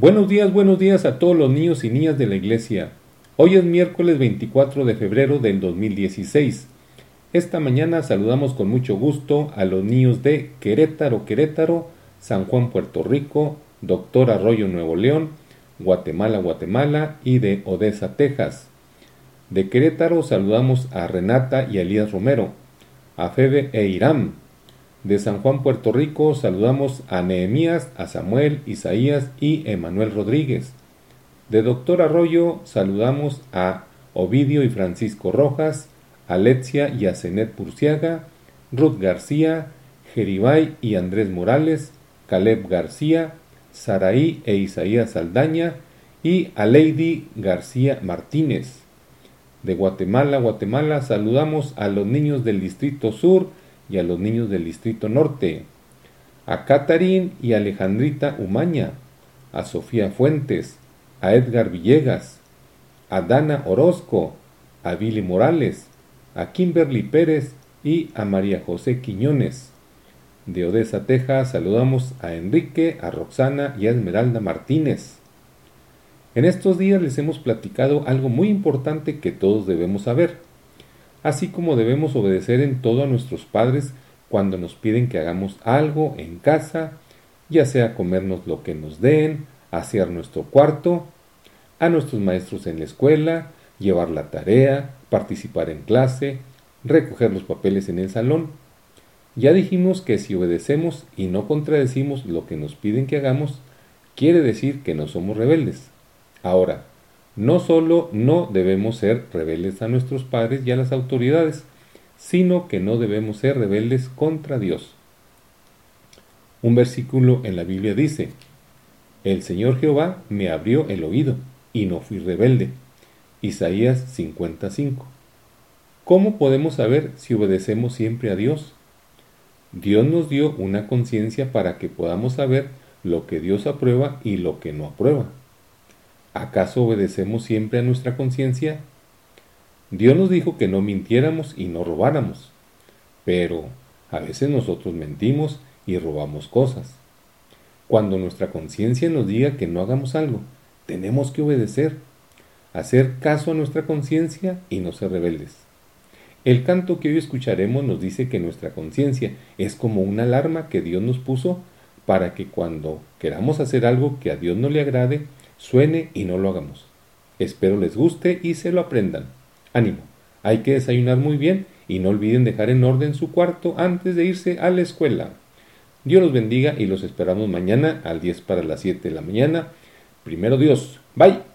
Buenos días, buenos días a todos los niños y niñas de la iglesia. Hoy es miércoles 24 de febrero del 2016. Esta mañana saludamos con mucho gusto a los niños de Querétaro, Querétaro, San Juan, Puerto Rico, Doctor Arroyo, Nuevo León, Guatemala, Guatemala y de Odessa, Texas. De Querétaro saludamos a Renata y Elías Romero, a Febe e Irán, de San Juan, Puerto Rico, saludamos a Nehemías, a Samuel, Isaías y Emanuel Rodríguez. De Doctor Arroyo, saludamos a Ovidio y Francisco Rojas, a Letzia y a Zenet Purciaga, Ruth García, Jeribay y Andrés Morales, Caleb García, Saraí e Isaías Saldaña y a Lady García Martínez. De Guatemala, Guatemala, saludamos a los niños del Distrito Sur, y a los niños del Distrito Norte, a Catarín y Alejandrita Umaña, a Sofía Fuentes, a Edgar Villegas, a Dana Orozco, a Billy Morales, a Kimberly Pérez y a María José Quiñones. De Odessa, Texas, saludamos a Enrique, a Roxana y a Esmeralda Martínez. En estos días les hemos platicado algo muy importante que todos debemos saber así como debemos obedecer en todo a nuestros padres cuando nos piden que hagamos algo en casa, ya sea comernos lo que nos den, hacer nuestro cuarto, a nuestros maestros en la escuela, llevar la tarea, participar en clase, recoger los papeles en el salón. Ya dijimos que si obedecemos y no contradecimos lo que nos piden que hagamos, quiere decir que no somos rebeldes. Ahora, no solo no debemos ser rebeldes a nuestros padres y a las autoridades, sino que no debemos ser rebeldes contra Dios. Un versículo en la Biblia dice, El Señor Jehová me abrió el oído y no fui rebelde. Isaías 55. ¿Cómo podemos saber si obedecemos siempre a Dios? Dios nos dio una conciencia para que podamos saber lo que Dios aprueba y lo que no aprueba. ¿Acaso obedecemos siempre a nuestra conciencia? Dios nos dijo que no mintiéramos y no robáramos, pero a veces nosotros mentimos y robamos cosas. Cuando nuestra conciencia nos diga que no hagamos algo, tenemos que obedecer, hacer caso a nuestra conciencia y no ser rebeldes. El canto que hoy escucharemos nos dice que nuestra conciencia es como una alarma que Dios nos puso para que cuando queramos hacer algo que a Dios no le agrade, suene y no lo hagamos. Espero les guste y se lo aprendan. Ánimo, hay que desayunar muy bien y no olviden dejar en orden su cuarto antes de irse a la escuela. Dios los bendiga y los esperamos mañana al 10 para las 7 de la mañana. Primero Dios. Bye.